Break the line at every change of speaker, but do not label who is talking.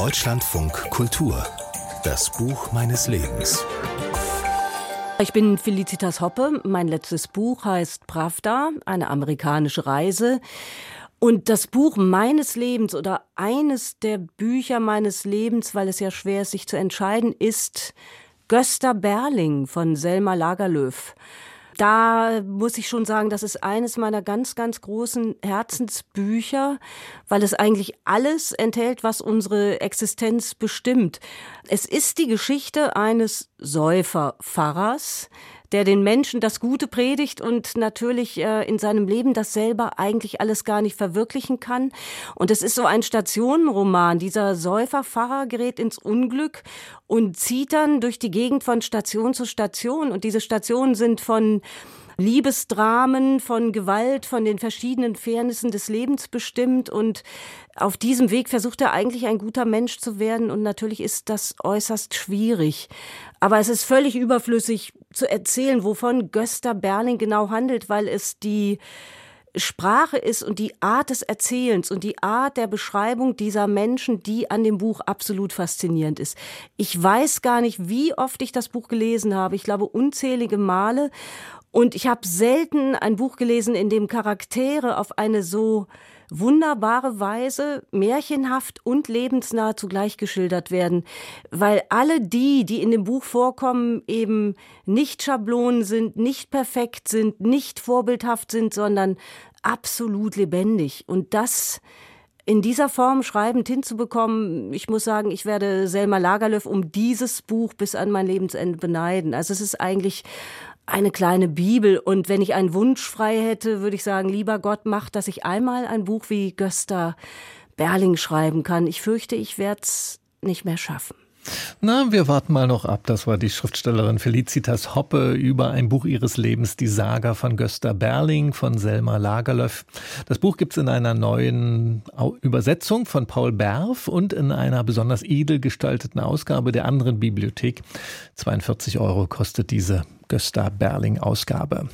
Deutschlandfunk Kultur. Das Buch meines Lebens.
Ich bin Felicitas Hoppe. Mein letztes Buch heißt Pravda, eine amerikanische Reise. Und das Buch meines Lebens oder eines der Bücher meines Lebens, weil es ja schwer ist, sich zu entscheiden, ist Gösta Berling von Selma Lagerlöf da muss ich schon sagen, das ist eines meiner ganz, ganz großen Herzensbücher, weil es eigentlich alles enthält, was unsere Existenz bestimmt. Es ist die Geschichte eines Säuferpfarrers, der den Menschen das Gute predigt und natürlich äh, in seinem Leben das selber eigentlich alles gar nicht verwirklichen kann. Und es ist so ein Stationenroman. Dieser Säuferpfarrer gerät ins Unglück und zieht dann durch die Gegend von Station zu Station. Und diese Stationen sind von Liebesdramen, von Gewalt, von den verschiedenen Fairnissen des Lebens bestimmt. Und auf diesem Weg versucht er eigentlich ein guter Mensch zu werden. Und natürlich ist das äußerst schwierig. Aber es ist völlig überflüssig zu erzählen, wovon Gösta Berling genau handelt, weil es die Sprache ist und die Art des Erzählens und die Art der Beschreibung dieser Menschen, die an dem Buch absolut faszinierend ist. Ich weiß gar nicht, wie oft ich das Buch gelesen habe. Ich glaube unzählige Male. Und ich habe selten ein Buch gelesen, in dem Charaktere auf eine so wunderbare Weise märchenhaft und lebensnah zugleich geschildert werden, weil alle die, die in dem Buch vorkommen, eben nicht Schablonen sind, nicht perfekt sind, nicht vorbildhaft sind, sondern absolut lebendig. Und das in dieser Form schreibend hinzubekommen, ich muss sagen, ich werde Selma Lagerlöf um dieses Buch bis an mein Lebensende beneiden. Also es ist eigentlich eine kleine Bibel. Und wenn ich einen Wunsch frei hätte, würde ich sagen, lieber Gott, mach, dass ich einmal ein Buch wie Gösta Berling schreiben kann. Ich fürchte, ich werde es nicht mehr schaffen.
Na, wir warten mal noch ab. Das war die Schriftstellerin Felicitas Hoppe über ein Buch ihres Lebens, die Saga von Gösta Berling von Selma Lagerlöf. Das Buch gibt's in einer neuen Übersetzung von Paul Berf und in einer besonders edel gestalteten Ausgabe der anderen Bibliothek. 42 Euro kostet diese Gösta Berling Ausgabe.